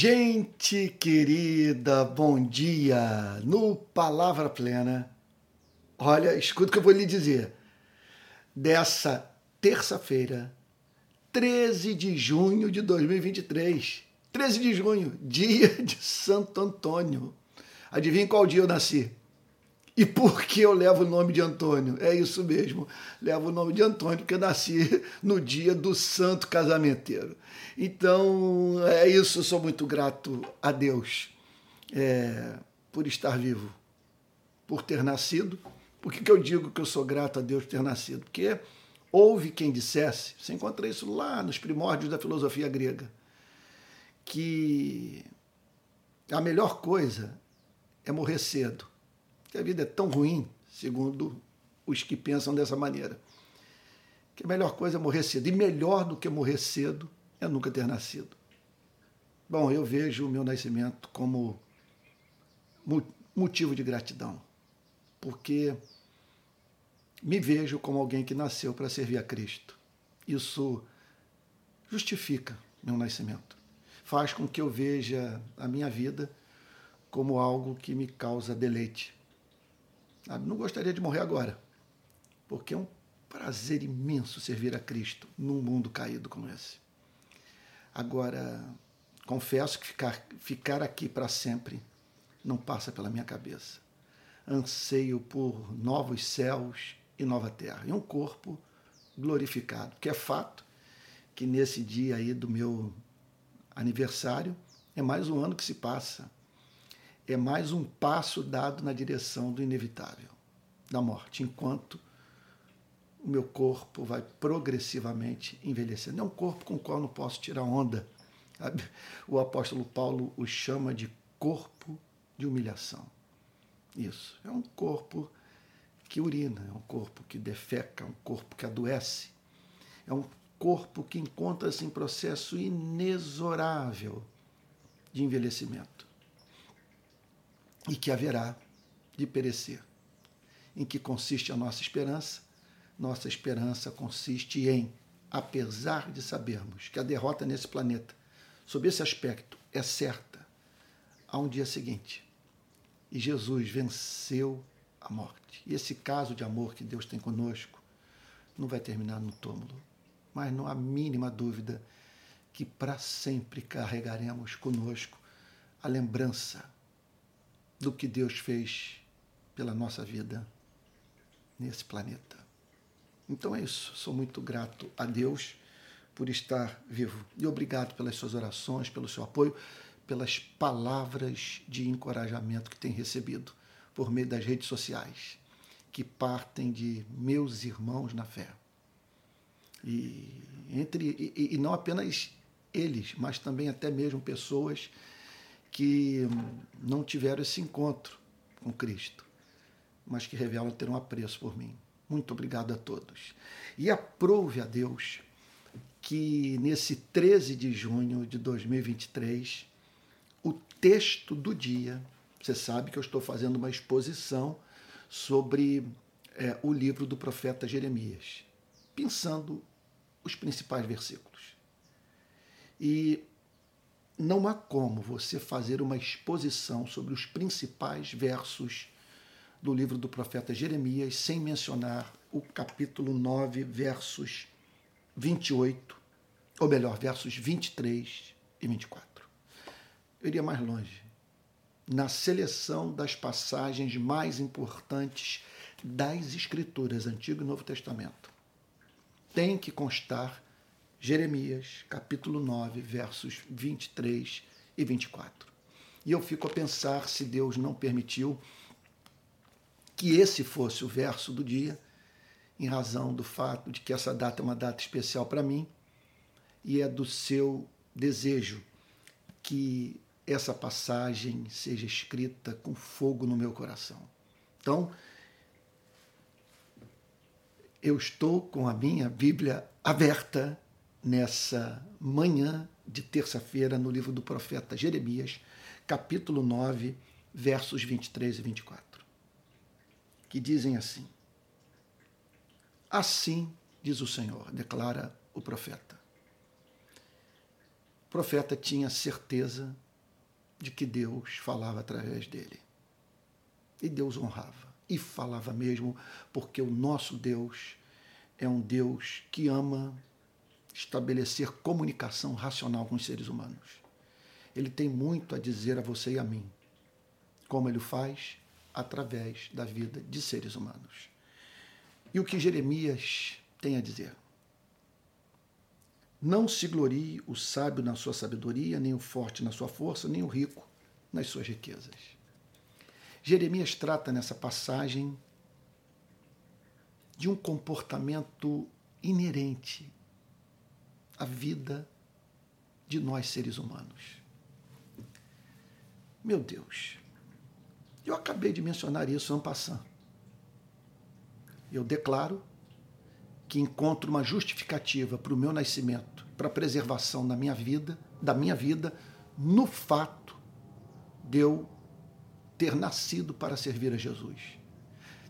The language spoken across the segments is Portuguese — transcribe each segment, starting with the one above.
Gente querida, bom dia! No Palavra Plena, olha, escuta o que eu vou lhe dizer. Dessa terça-feira, 13 de junho de 2023. 13 de junho, dia de Santo Antônio. Adivinha qual dia eu nasci? E por que eu levo o nome de Antônio? É isso mesmo, levo o nome de Antônio, porque eu nasci no dia do santo casamenteiro. Então, é isso, eu sou muito grato a Deus é, por estar vivo, por ter nascido. Por que, que eu digo que eu sou grato a Deus por ter nascido? Porque houve quem dissesse, você encontra isso lá nos primórdios da filosofia grega, que a melhor coisa é morrer cedo que a vida é tão ruim, segundo os que pensam dessa maneira, que a melhor coisa é morrer cedo. E melhor do que morrer cedo é nunca ter nascido. Bom, eu vejo o meu nascimento como motivo de gratidão, porque me vejo como alguém que nasceu para servir a Cristo. Isso justifica meu nascimento. Faz com que eu veja a minha vida como algo que me causa deleite. Não gostaria de morrer agora, porque é um prazer imenso servir a Cristo num mundo caído como esse. Agora, confesso que ficar, ficar aqui para sempre não passa pela minha cabeça. Anseio por novos céus e nova terra, e um corpo glorificado, que é fato que nesse dia aí do meu aniversário é mais um ano que se passa é mais um passo dado na direção do inevitável, da morte, enquanto o meu corpo vai progressivamente envelhecendo. É um corpo com o qual não posso tirar onda. O apóstolo Paulo o chama de corpo de humilhação. Isso. É um corpo que urina, é um corpo que defeca, é um corpo que adoece. É um corpo que encontra-se em processo inexorável de envelhecimento e que haverá de perecer. Em que consiste a nossa esperança? Nossa esperança consiste em, apesar de sabermos que a derrota nesse planeta, sob esse aspecto, é certa, há um dia seguinte. E Jesus venceu a morte. E esse caso de amor que Deus tem conosco não vai terminar no túmulo, mas não há mínima dúvida que para sempre carregaremos conosco a lembrança do que Deus fez pela nossa vida nesse planeta. Então é isso. Sou muito grato a Deus por estar vivo. E obrigado pelas suas orações, pelo seu apoio, pelas palavras de encorajamento que tem recebido por meio das redes sociais, que partem de meus irmãos na fé. E, entre, e, e não apenas eles, mas também até mesmo pessoas que não tiveram esse encontro com Cristo, mas que revelam ter um apreço por mim. Muito obrigado a todos. E aprove a Deus que nesse 13 de junho de 2023, o texto do dia, você sabe que eu estou fazendo uma exposição sobre é, o livro do profeta Jeremias, pensando os principais versículos. E não há como você fazer uma exposição sobre os principais versos do livro do profeta Jeremias sem mencionar o capítulo 9, versos 28, ou melhor, versos 23 e 24. Eu iria mais longe. Na seleção das passagens mais importantes das Escrituras, Antigo e Novo Testamento, tem que constar Jeremias, capítulo 9, versos 23 e 24. E eu fico a pensar se Deus não permitiu que esse fosse o verso do dia, em razão do fato de que essa data é uma data especial para mim e é do seu desejo que essa passagem seja escrita com fogo no meu coração. Então, eu estou com a minha Bíblia aberta nessa manhã de terça-feira no livro do profeta Jeremias, capítulo 9, versos 23 e 24, que dizem assim: Assim diz o Senhor, declara o profeta. O profeta tinha certeza de que Deus falava através dele. E Deus honrava. E falava mesmo, porque o nosso Deus é um Deus que ama estabelecer comunicação racional com os seres humanos. Ele tem muito a dizer a você e a mim. Como ele o faz? Através da vida de seres humanos. E o que Jeremias tem a dizer? Não se glorie o sábio na sua sabedoria, nem o forte na sua força, nem o rico nas suas riquezas. Jeremias trata nessa passagem de um comportamento inerente à vida de nós seres humanos. Meu Deus, eu acabei de mencionar isso ano passado. Eu declaro que encontro uma justificativa para o meu nascimento, para a preservação da minha vida, da minha vida, no fato de eu ter nascido para servir a Jesus,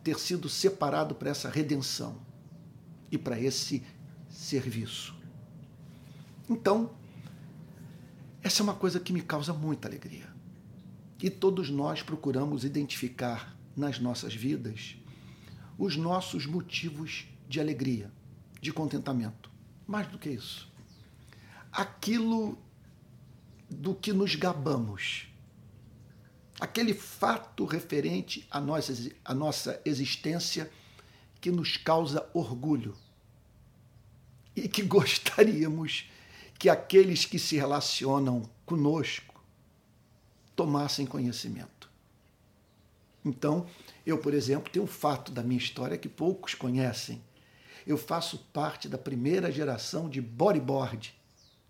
ter sido separado para essa redenção e para esse serviço. Então, essa é uma coisa que me causa muita alegria. E todos nós procuramos identificar nas nossas vidas os nossos motivos de alegria, de contentamento. Mais do que isso. Aquilo do que nos gabamos. Aquele fato referente à nossa, à nossa existência que nos causa orgulho. E que gostaríamos que aqueles que se relacionam conosco tomassem conhecimento. Então, eu, por exemplo, tenho um fato da minha história que poucos conhecem eu faço parte da primeira geração de bodyboard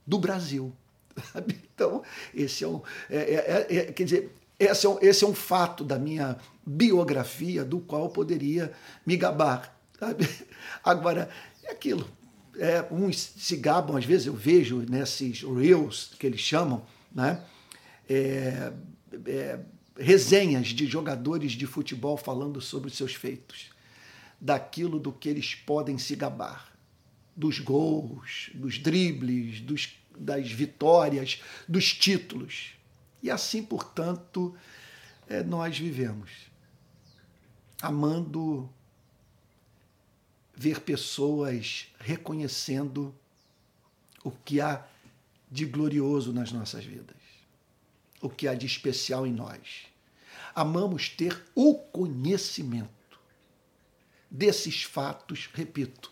do Brasil. Então, esse é um. É, é, é, é, quer dizer, esse é, um, esse é um fato da minha biografia do qual eu poderia me gabar. Sabe? Agora, é aquilo. É, uns se gabam, às vezes eu vejo nesses reels que eles chamam, né? É, é, resenhas de jogadores de futebol falando sobre os seus feitos daquilo do que eles podem se gabar. Dos gols, dos dribles, dos, das vitórias, dos títulos. E assim, portanto, é, nós vivemos. Amando ver pessoas reconhecendo o que há de glorioso nas nossas vidas, o que há de especial em nós. Amamos ter o conhecimento desses fatos, repito,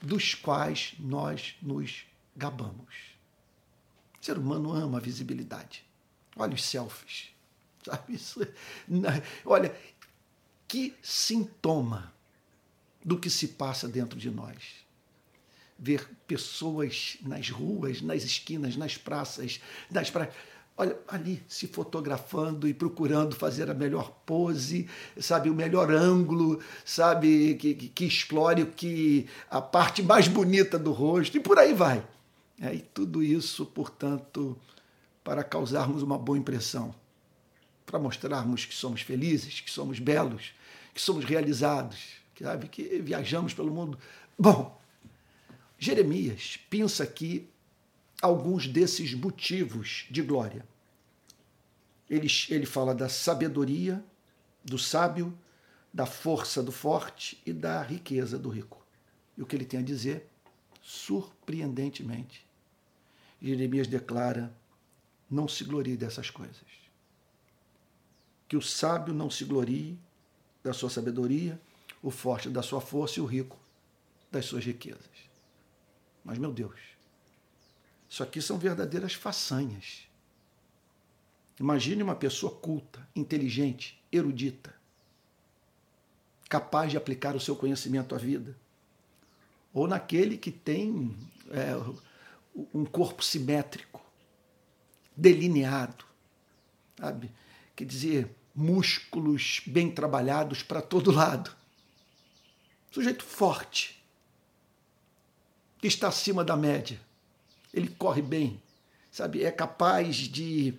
dos quais nós nos gabamos. O ser humano ama a visibilidade. Olha os selfies. Sabe isso? Olha, que sintoma do que se passa dentro de nós. Ver pessoas nas ruas, nas esquinas, nas praças, nas praias olha, ali se fotografando e procurando fazer a melhor pose, sabe, o melhor ângulo, sabe, que, que, que explore o que a parte mais bonita do rosto e por aí vai. É, e tudo isso, portanto, para causarmos uma boa impressão, para mostrarmos que somos felizes, que somos belos, que somos realizados, sabe, que viajamos pelo mundo. Bom, Jeremias pensa aqui alguns desses motivos de glória. Ele, ele fala da sabedoria do sábio, da força do forte e da riqueza do rico. E o que ele tem a dizer, surpreendentemente, Jeremias declara: não se glorie dessas coisas. Que o sábio não se glorie da sua sabedoria, o forte da sua força e o rico das suas riquezas. Mas, meu Deus, isso aqui são verdadeiras façanhas. Imagine uma pessoa culta, inteligente, erudita, capaz de aplicar o seu conhecimento à vida. Ou naquele que tem é, um corpo simétrico, delineado, sabe? Quer dizer, músculos bem trabalhados para todo lado. Sujeito forte, que está acima da média ele corre bem, sabe? É capaz de,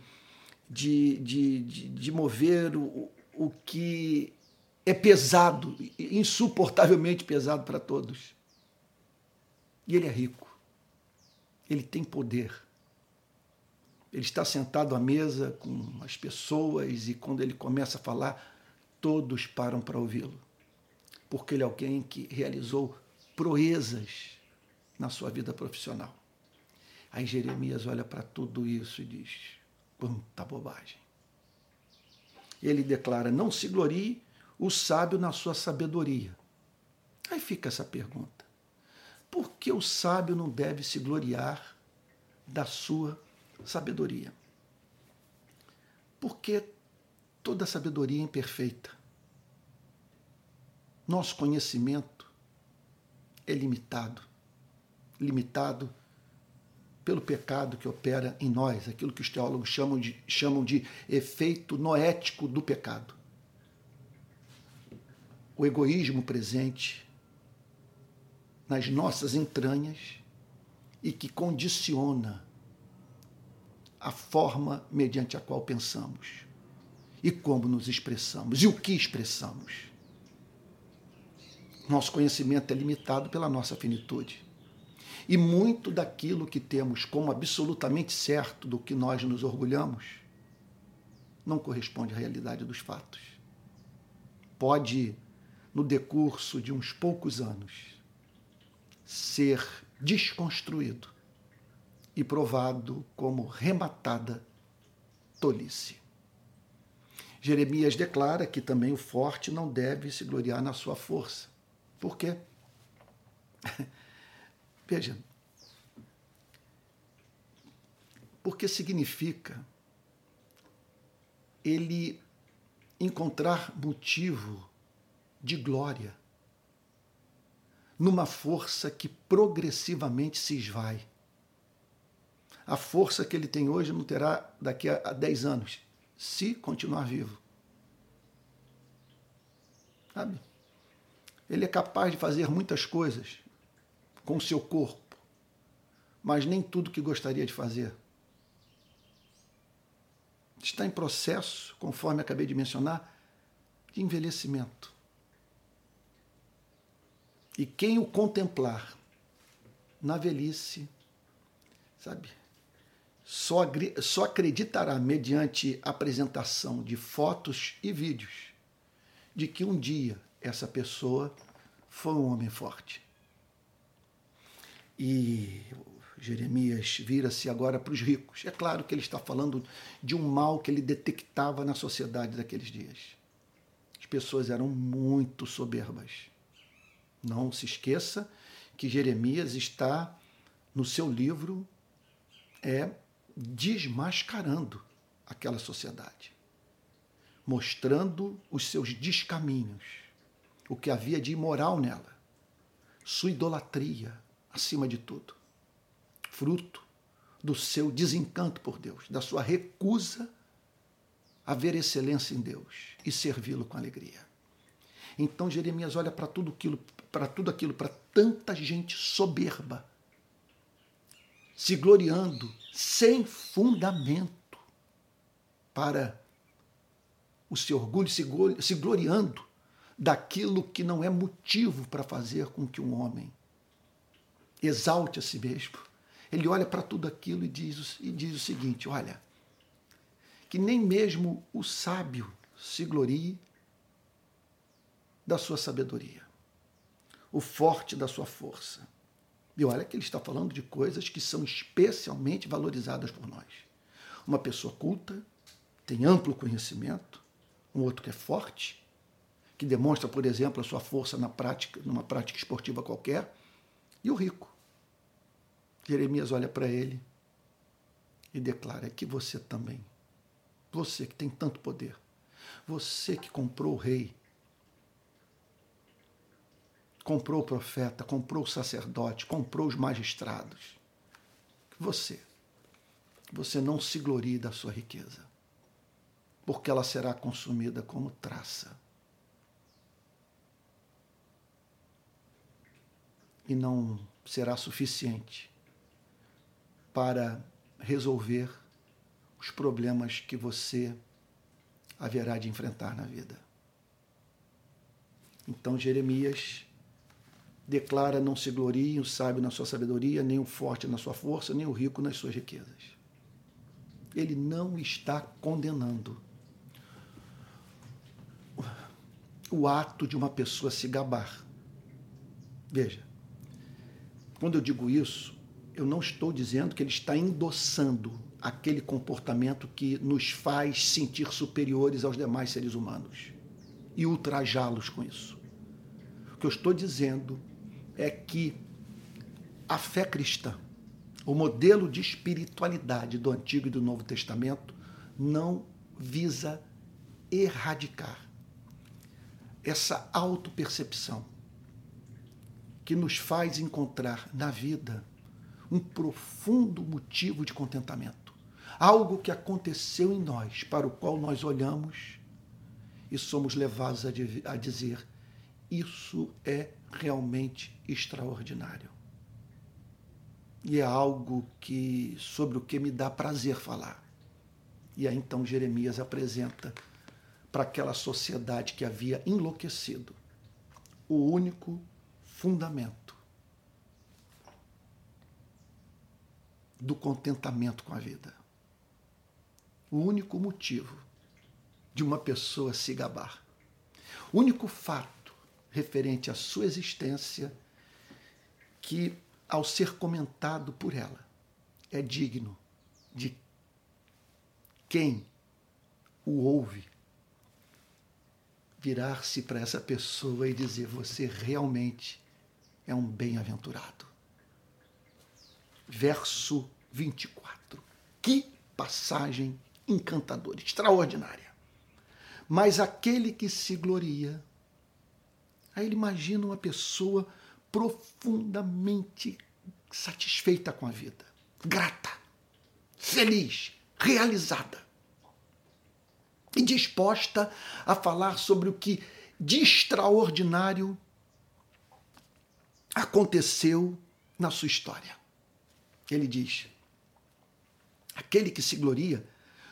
de, de, de, de mover o, o que é pesado, insuportavelmente pesado para todos. E ele é rico. Ele tem poder. Ele está sentado à mesa com as pessoas e quando ele começa a falar, todos param para ouvi-lo. Porque ele é alguém que realizou proezas na sua vida profissional. Aí Jeremias olha para tudo isso e diz: quanta bobagem. Ele declara: não se glorie o sábio na sua sabedoria. Aí fica essa pergunta: por que o sábio não deve se gloriar da sua sabedoria? Porque toda sabedoria é imperfeita. Nosso conhecimento é limitado limitado pelo pecado que opera em nós, aquilo que os teólogos chamam de, chamam de efeito noético do pecado. O egoísmo presente nas nossas entranhas e que condiciona a forma mediante a qual pensamos e como nos expressamos e o que expressamos. Nosso conhecimento é limitado pela nossa finitude. E muito daquilo que temos como absolutamente certo do que nós nos orgulhamos não corresponde à realidade dos fatos. Pode, no decurso de uns poucos anos, ser desconstruído e provado como rematada tolice. Jeremias declara que também o forte não deve se gloriar na sua força. Por quê? Veja, porque significa ele encontrar motivo de glória numa força que progressivamente se esvai. A força que ele tem hoje não terá daqui a 10 anos, se continuar vivo. Sabe? Ele é capaz de fazer muitas coisas, com o seu corpo, mas nem tudo que gostaria de fazer. Está em processo, conforme acabei de mencionar, de envelhecimento. E quem o contemplar na velhice, sabe, só, só acreditará mediante apresentação de fotos e vídeos de que um dia essa pessoa foi um homem forte. E Jeremias vira-se agora para os ricos. É claro que ele está falando de um mal que ele detectava na sociedade daqueles dias. As pessoas eram muito soberbas. Não se esqueça que Jeremias está no seu livro é desmascarando aquela sociedade, mostrando os seus descaminhos, o que havia de imoral nela, sua idolatria, acima de tudo. Fruto do seu desencanto por Deus, da sua recusa a ver excelência em Deus e servi-lo com alegria. Então Jeremias olha para tudo aquilo, para tudo aquilo, para tanta gente soberba, se gloriando sem fundamento para o seu orgulho, se gloriando daquilo que não é motivo para fazer com que um homem exalte a si mesmo. Ele olha para tudo aquilo e diz, e diz o seguinte: olha, que nem mesmo o sábio se glorie da sua sabedoria, o forte da sua força. E olha que ele está falando de coisas que são especialmente valorizadas por nós. Uma pessoa culta, tem amplo conhecimento, um outro que é forte, que demonstra, por exemplo, a sua força na prática, numa prática esportiva qualquer, e o rico, Jeremias olha para ele e declara que você também, você que tem tanto poder, você que comprou o rei, comprou o profeta, comprou o sacerdote, comprou os magistrados, você, você não se glorie da sua riqueza, porque ela será consumida como traça. E não será suficiente para resolver os problemas que você haverá de enfrentar na vida. Então Jeremias declara: Não se glorie o sábio na sua sabedoria, nem o forte na sua força, nem o rico nas suas riquezas. Ele não está condenando o ato de uma pessoa se gabar. Veja, quando eu digo isso, eu não estou dizendo que ele está endossando aquele comportamento que nos faz sentir superiores aos demais seres humanos e ultrajá-los com isso. O que eu estou dizendo é que a fé cristã, o modelo de espiritualidade do Antigo e do Novo Testamento, não visa erradicar essa autopercepção que nos faz encontrar na vida um profundo motivo de contentamento. Algo que aconteceu em nós, para o qual nós olhamos e somos levados a dizer: isso é realmente extraordinário. E é algo que sobre o que me dá prazer falar. E aí então Jeremias apresenta para aquela sociedade que havia enlouquecido o único fundamento do contentamento com a vida. O único motivo de uma pessoa se gabar. O único fato referente à sua existência que, ao ser comentado por ela, é digno de quem o ouve virar-se para essa pessoa e dizer: Você realmente é um bem-aventurado. Verso 24. Que passagem encantadora, extraordinária. Mas aquele que se gloria, aí ele imagina uma pessoa profundamente satisfeita com a vida, grata, feliz, realizada e disposta a falar sobre o que de extraordinário aconteceu na sua história. Ele diz: aquele que se gloria,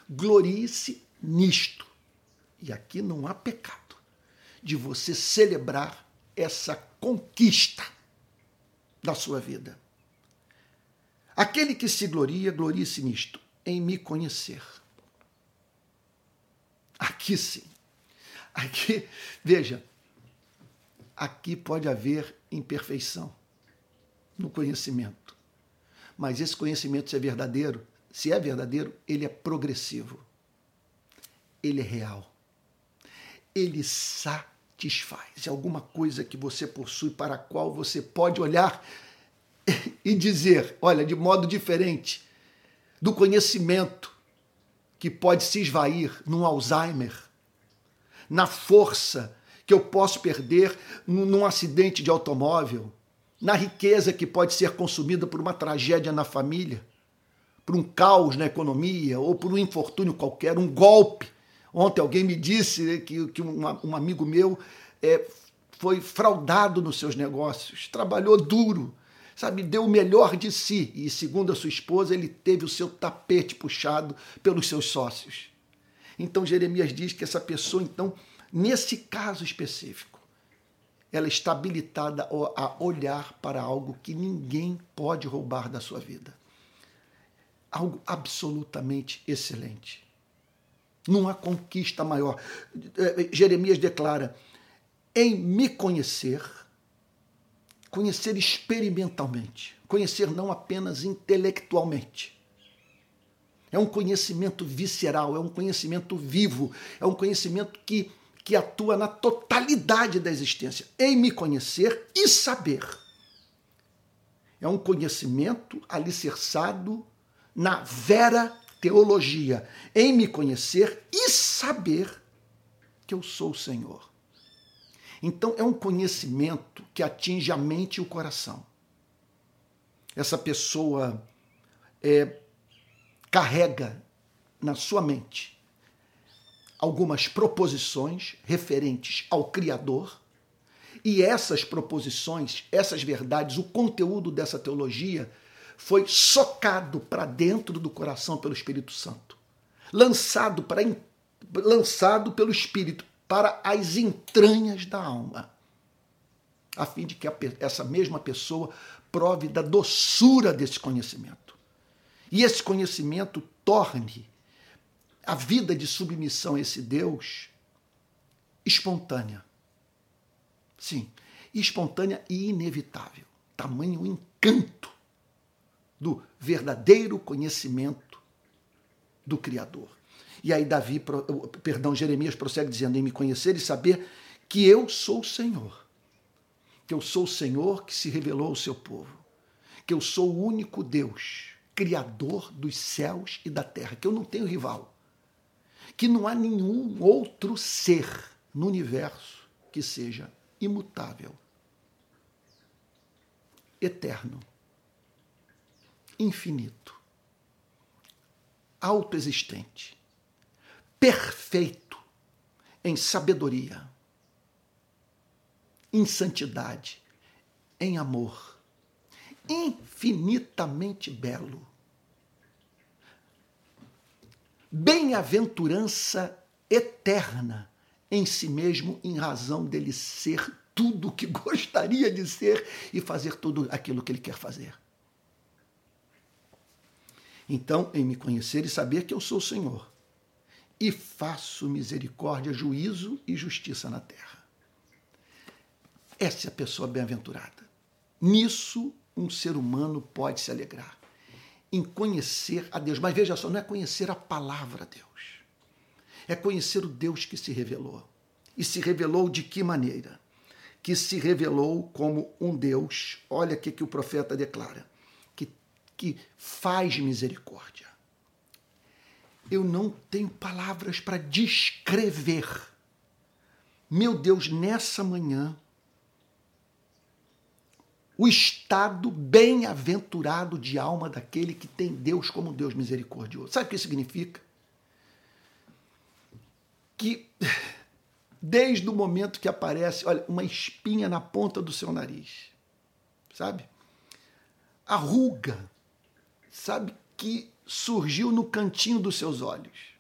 glorie-se nisto. E aqui não há pecado de você celebrar essa conquista da sua vida. Aquele que se gloria, glorie-se nisto, em me conhecer. Aqui sim. Aqui, veja, aqui pode haver imperfeição no conhecimento. Mas esse conhecimento, se é verdadeiro, se é verdadeiro, ele é progressivo. Ele é real. Ele satisfaz. É alguma coisa que você possui para a qual você pode olhar e dizer, olha, de modo diferente do conhecimento que pode se esvair num Alzheimer, na força que eu posso perder num acidente de automóvel, na riqueza que pode ser consumida por uma tragédia na família, por um caos na economia ou por um infortúnio qualquer, um golpe. Ontem alguém me disse que, que um, um amigo meu é, foi fraudado nos seus negócios, trabalhou duro, sabe, deu o melhor de si e, segundo a sua esposa, ele teve o seu tapete puxado pelos seus sócios. Então Jeremias diz que essa pessoa, então, Nesse caso específico, ela está habilitada a olhar para algo que ninguém pode roubar da sua vida. Algo absolutamente excelente. Não há conquista maior. É, Jeremias declara: em me conhecer, conhecer experimentalmente, conhecer não apenas intelectualmente. É um conhecimento visceral, é um conhecimento vivo, é um conhecimento que que atua na totalidade da existência, em me conhecer e saber. É um conhecimento alicerçado na vera teologia, em me conhecer e saber que eu sou o Senhor. Então, é um conhecimento que atinge a mente e o coração. Essa pessoa é, carrega na sua mente algumas proposições referentes ao Criador, e essas proposições, essas verdades, o conteúdo dessa teologia foi socado para dentro do coração pelo Espírito Santo, lançado para lançado pelo Espírito para as entranhas da alma, a fim de que a, essa mesma pessoa prove da doçura desse conhecimento. E esse conhecimento torne a vida de submissão a esse Deus espontânea. Sim, espontânea e inevitável. Tamanho encanto do verdadeiro conhecimento do Criador. E aí Davi, perdão, Jeremias prossegue dizendo em me conhecer e saber que eu sou o Senhor. Que eu sou o Senhor que se revelou ao seu povo. Que eu sou o único Deus, criador dos céus e da terra, que eu não tenho rival. Que não há nenhum outro ser no universo que seja imutável, eterno, infinito, autoexistente, perfeito em sabedoria, em santidade, em amor, infinitamente belo. Bem-aventurança eterna em si mesmo, em razão dele ser tudo o que gostaria de ser e fazer tudo aquilo que ele quer fazer. Então, em me conhecer e saber que eu sou o Senhor, e faço misericórdia, juízo e justiça na terra. Essa é a pessoa bem-aventurada. Nisso, um ser humano pode se alegrar. Em conhecer a Deus. Mas veja só, não é conhecer a palavra Deus é conhecer o Deus que se revelou. E se revelou de que maneira? Que se revelou como um Deus, olha o que, o profeta declara, que, que faz misericórdia. Eu não tenho palavras para descrever. Meu Deus, nessa manhã, o estado bem-aventurado de alma daquele que tem Deus como Deus misericordioso. Sabe o que significa? que desde o momento que aparece, olha, uma espinha na ponta do seu nariz, sabe? A ruga, sabe, que surgiu no cantinho dos seus olhos.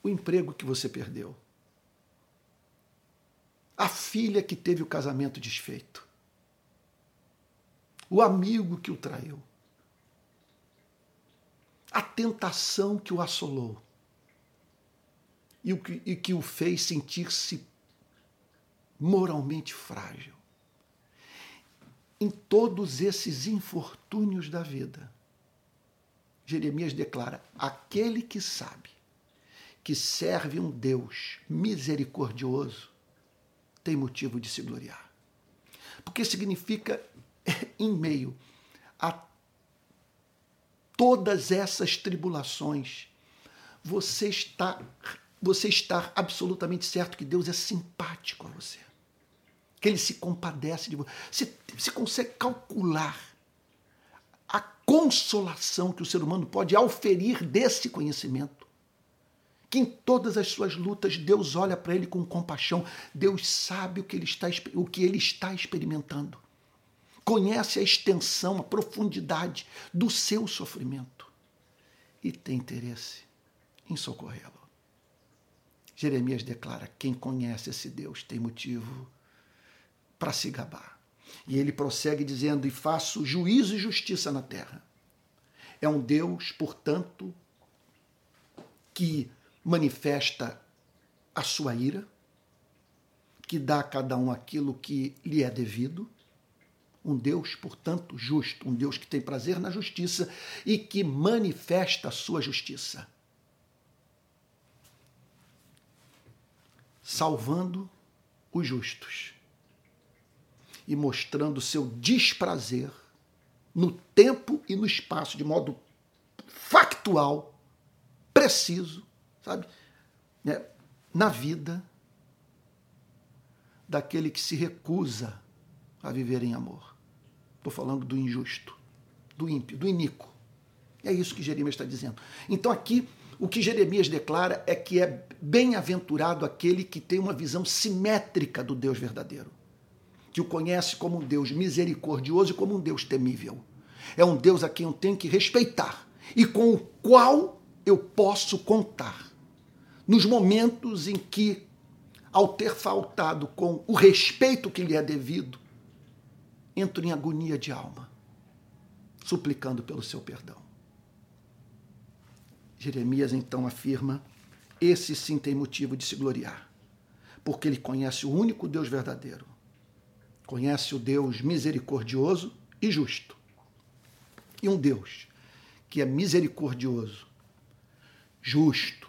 O emprego que você perdeu. A filha que teve o casamento desfeito. O amigo que o traiu a tentação que o assolou e, o que, e que o fez sentir-se moralmente frágil. Em todos esses infortúnios da vida, Jeremias declara: aquele que sabe que serve um Deus misericordioso tem motivo de se gloriar. Porque significa, em meio a todas essas tribulações, você está você está absolutamente certo que Deus é simpático a você. Que ele se compadece de você. Você, você consegue calcular a consolação que o ser humano pode auferir desse conhecimento. Que em todas as suas lutas Deus olha para ele com compaixão. Deus sabe o que ele está, o que ele está experimentando conhece a extensão, a profundidade do seu sofrimento e tem interesse em socorrê-lo. Jeremias declara: quem conhece esse Deus tem motivo para se gabar. E ele prossegue dizendo: E faço juízo e justiça na terra. É um Deus, portanto, que manifesta a sua ira, que dá a cada um aquilo que lhe é devido, um Deus, portanto, justo, um Deus que tem prazer na justiça e que manifesta a sua justiça. Salvando os justos e mostrando seu desprazer no tempo e no espaço, de modo factual, preciso, sabe? Né? Na vida daquele que se recusa a viver em amor. Estou falando do injusto, do ímpio, do iníquo. É isso que Jeremias está dizendo. Então aqui o que Jeremias declara é que é bem-aventurado aquele que tem uma visão simétrica do Deus verdadeiro, que o conhece como um Deus misericordioso e como um Deus temível. É um Deus a quem eu tenho que respeitar e com o qual eu posso contar. Nos momentos em que, ao ter faltado com o respeito que lhe é devido, entro em agonia de alma. suplicando pelo seu perdão. Jeremias então afirma: esse sim tem motivo de se gloriar, porque ele conhece o único Deus verdadeiro, conhece o Deus misericordioso e justo. E um Deus que é misericordioso, justo,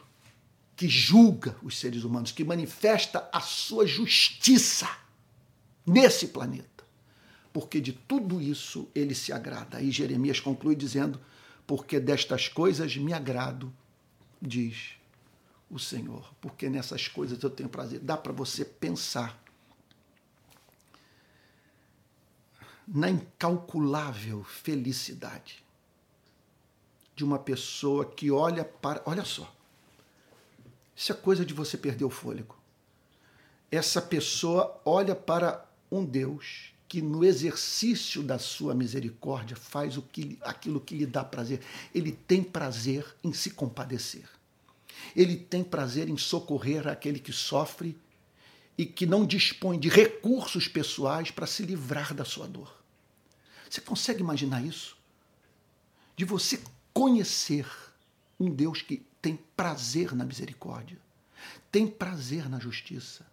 que julga os seres humanos, que manifesta a sua justiça nesse planeta. Porque de tudo isso ele se agrada. Aí Jeremias conclui dizendo: Porque destas coisas me agrado, diz o Senhor. Porque nessas coisas eu tenho prazer. Dá para você pensar na incalculável felicidade de uma pessoa que olha para. Olha só. Isso é coisa de você perder o fôlego. Essa pessoa olha para um Deus que no exercício da sua misericórdia faz o que, aquilo que lhe dá prazer. Ele tem prazer em se compadecer. Ele tem prazer em socorrer aquele que sofre e que não dispõe de recursos pessoais para se livrar da sua dor. Você consegue imaginar isso? De você conhecer um Deus que tem prazer na misericórdia, tem prazer na justiça,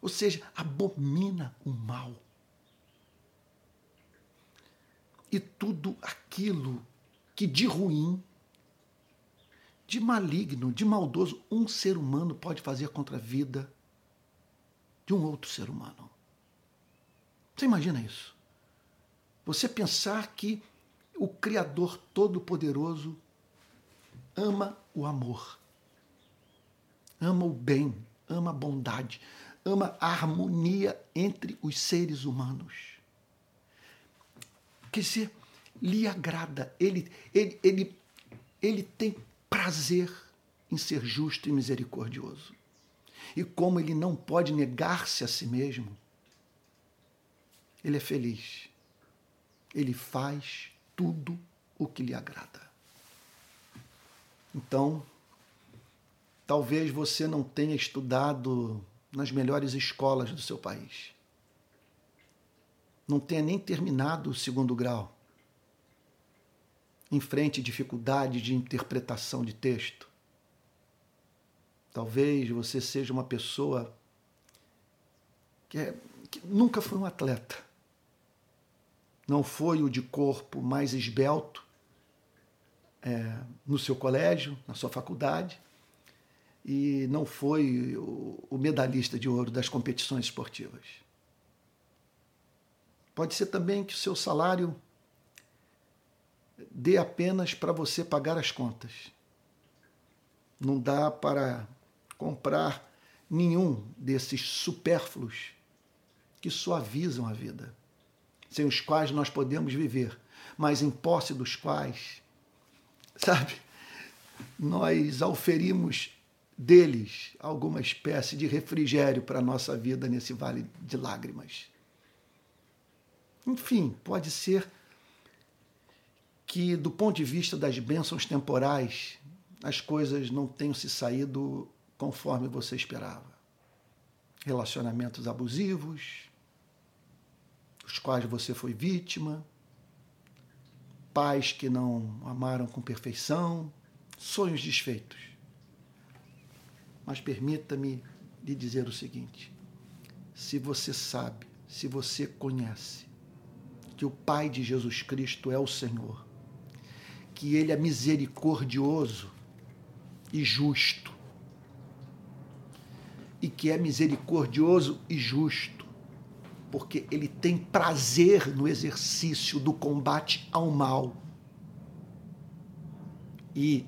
ou seja, abomina o mal. E tudo aquilo que de ruim, de maligno, de maldoso, um ser humano pode fazer contra a vida de um outro ser humano. Você imagina isso? Você pensar que o Criador Todo-Poderoso ama o amor, ama o bem, ama a bondade, ama a harmonia entre os seres humanos. Quer dizer, lhe agrada, ele, ele, ele, ele tem prazer em ser justo e misericordioso. E como ele não pode negar-se a si mesmo, ele é feliz. Ele faz tudo o que lhe agrada. Então, talvez você não tenha estudado nas melhores escolas do seu país. Não tenha nem terminado o segundo grau. Enfrente dificuldade de interpretação de texto. Talvez você seja uma pessoa que, é, que nunca foi um atleta não foi o de corpo mais esbelto é, no seu colégio, na sua faculdade, e não foi o, o medalhista de ouro das competições esportivas. Pode ser também que o seu salário dê apenas para você pagar as contas. Não dá para comprar nenhum desses supérfluos que suavizam a vida sem os quais nós podemos viver, mas em posse dos quais, sabe, nós auferimos deles alguma espécie de refrigério para a nossa vida nesse vale de lágrimas. Enfim, pode ser que, do ponto de vista das bênçãos temporais, as coisas não tenham se saído conforme você esperava. Relacionamentos abusivos, dos quais você foi vítima, pais que não amaram com perfeição, sonhos desfeitos. Mas permita-me lhe dizer o seguinte: se você sabe, se você conhece que o Pai de Jesus Cristo é o Senhor, que Ele é misericordioso e justo, e que é misericordioso e justo, porque ele tem prazer no exercício do combate ao mal e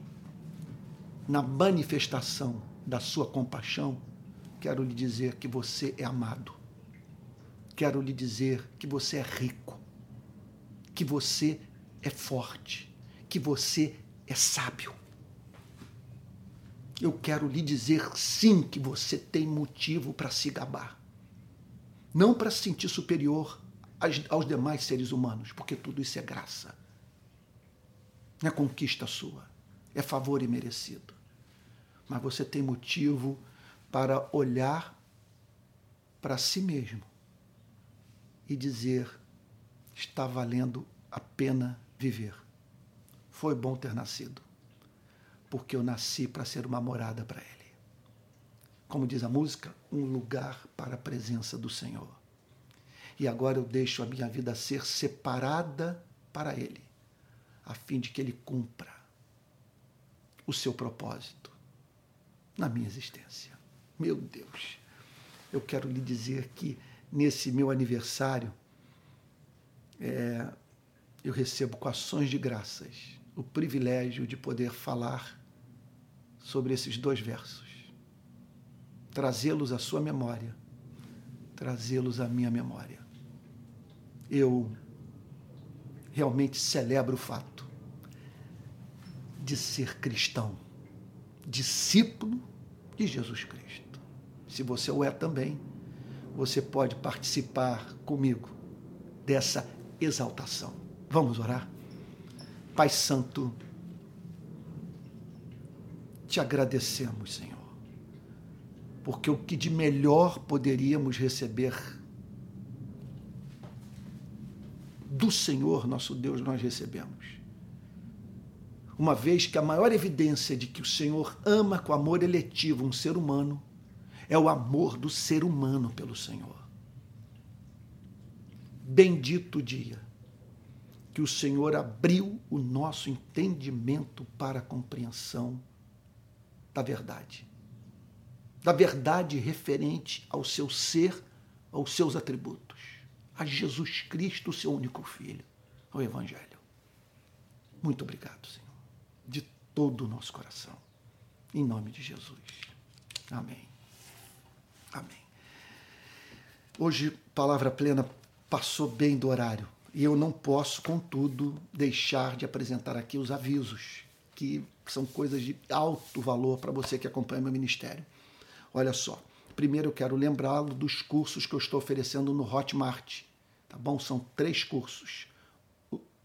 na manifestação da sua compaixão, quero lhe dizer que você é amado. Quero lhe dizer que você é rico, que você é forte, que você é sábio. Eu quero lhe dizer sim que você tem motivo para se gabar não para se sentir superior aos demais seres humanos, porque tudo isso é graça. Não é conquista sua, é favor imerecido. Mas você tem motivo para olhar para si mesmo e dizer: está valendo a pena viver. Foi bom ter nascido, porque eu nasci para ser uma morada para Ele. Como diz a música, um lugar para a presença do Senhor. E agora eu deixo a minha vida ser separada para Ele, a fim de que Ele cumpra o seu propósito na minha existência. Meu Deus, eu quero lhe dizer que nesse meu aniversário, é, eu recebo com ações de graças o privilégio de poder falar sobre esses dois versos, trazê-los à sua memória, trazê-los à minha memória. Eu realmente celebro o fato de ser cristão, discípulo de Jesus Cristo. Se você o é também, você pode participar comigo dessa exaltação. Vamos orar? Pai Santo, te agradecemos, Senhor, porque o que de melhor poderíamos receber do Senhor, nosso Deus, nós recebemos. Uma vez que a maior evidência de que o Senhor ama com amor eletivo um ser humano é o amor do ser humano pelo Senhor. Bendito o dia que o Senhor abriu o nosso entendimento para a compreensão da verdade. Da verdade referente ao seu ser, aos seus atributos, a Jesus Cristo, seu único Filho, ao Evangelho. Muito obrigado, Senhor, de todo o nosso coração. Em nome de Jesus. Amém. Amém. Hoje, palavra plena passou bem do horário e eu não posso, contudo, deixar de apresentar aqui os avisos, que são coisas de alto valor para você que acompanha meu ministério. Olha só, primeiro eu quero lembrá-lo dos cursos que eu estou oferecendo no Hotmart, tá bom? São três cursos.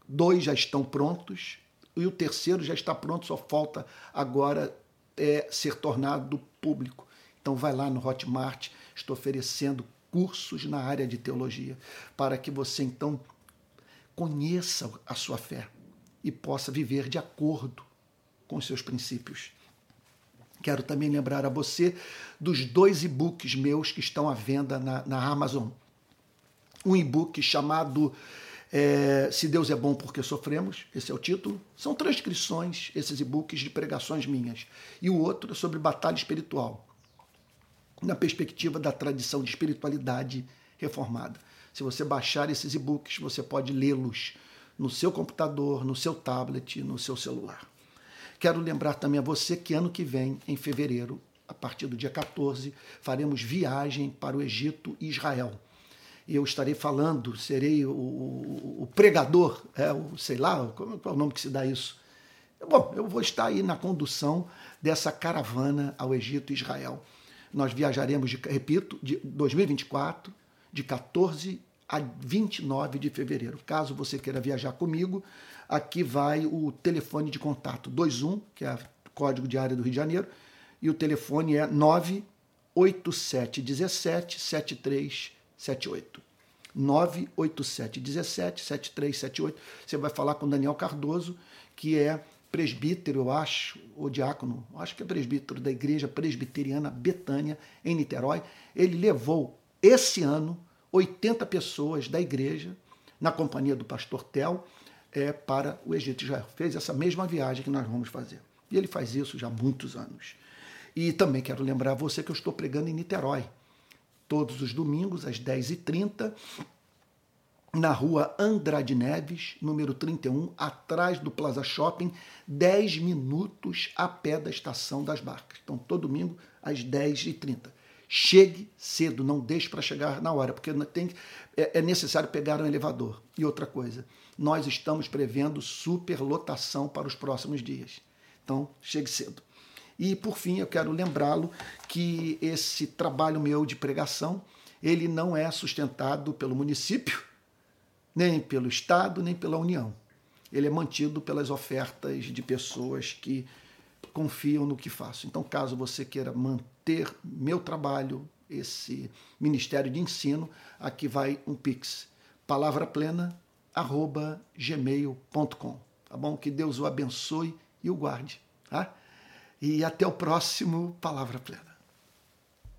Dois já estão prontos e o terceiro já está pronto, só falta agora é, ser tornado público. Então vai lá no Hotmart, estou oferecendo cursos na área de teologia, para que você então conheça a sua fé e possa viver de acordo com seus princípios. Quero também lembrar a você dos dois e-books meus que estão à venda na, na Amazon. Um e-book chamado é, Se Deus é Bom Porque Sofremos, esse é o título. São transcrições, esses e-books de pregações minhas. E o outro é sobre batalha espiritual, na perspectiva da tradição de espiritualidade reformada. Se você baixar esses e-books, você pode lê-los no seu computador, no seu tablet, no seu celular. Quero lembrar também a você que ano que vem, em fevereiro, a partir do dia 14, faremos viagem para o Egito e Israel. E eu estarei falando, serei o, o, o pregador, é, o, sei lá, qual é o nome que se dá isso? Bom, eu vou estar aí na condução dessa caravana ao Egito e Israel. Nós viajaremos, de, repito, de 2024, de 14 a 29 de fevereiro. Caso você queira viajar comigo, aqui vai o telefone de contato 21, que é o código de área do Rio de Janeiro, e o telefone é 98717 7378. 98717 7378. Você vai falar com Daniel Cardoso, que é presbítero, eu acho, ou diácono, acho que é presbítero da Igreja Presbiteriana Betânia, em Niterói. Ele levou esse ano 80 pessoas da igreja, na companhia do pastor Tel, é, para o Egito. Já fez essa mesma viagem que nós vamos fazer. E ele faz isso já há muitos anos. E também quero lembrar você que eu estou pregando em Niterói, todos os domingos, às 10h30, na rua Andrade Neves, número 31, atrás do Plaza Shopping, 10 minutos a pé da estação das barcas. Então, todo domingo, às 10h30. Chegue cedo, não deixe para chegar na hora, porque tem, é, é necessário pegar um elevador. E outra coisa, nós estamos prevendo superlotação para os próximos dias. Então, chegue cedo. E, por fim, eu quero lembrá-lo que esse trabalho meu de pregação, ele não é sustentado pelo município, nem pelo Estado, nem pela União. Ele é mantido pelas ofertas de pessoas que confiam no que faço. Então, caso você queira manter meu trabalho, esse ministério de ensino, aqui vai um Pix. Palavra plena, gmail.com. Tá bom? Que Deus o abençoe e o guarde. Tá? E até o próximo Palavra Plena.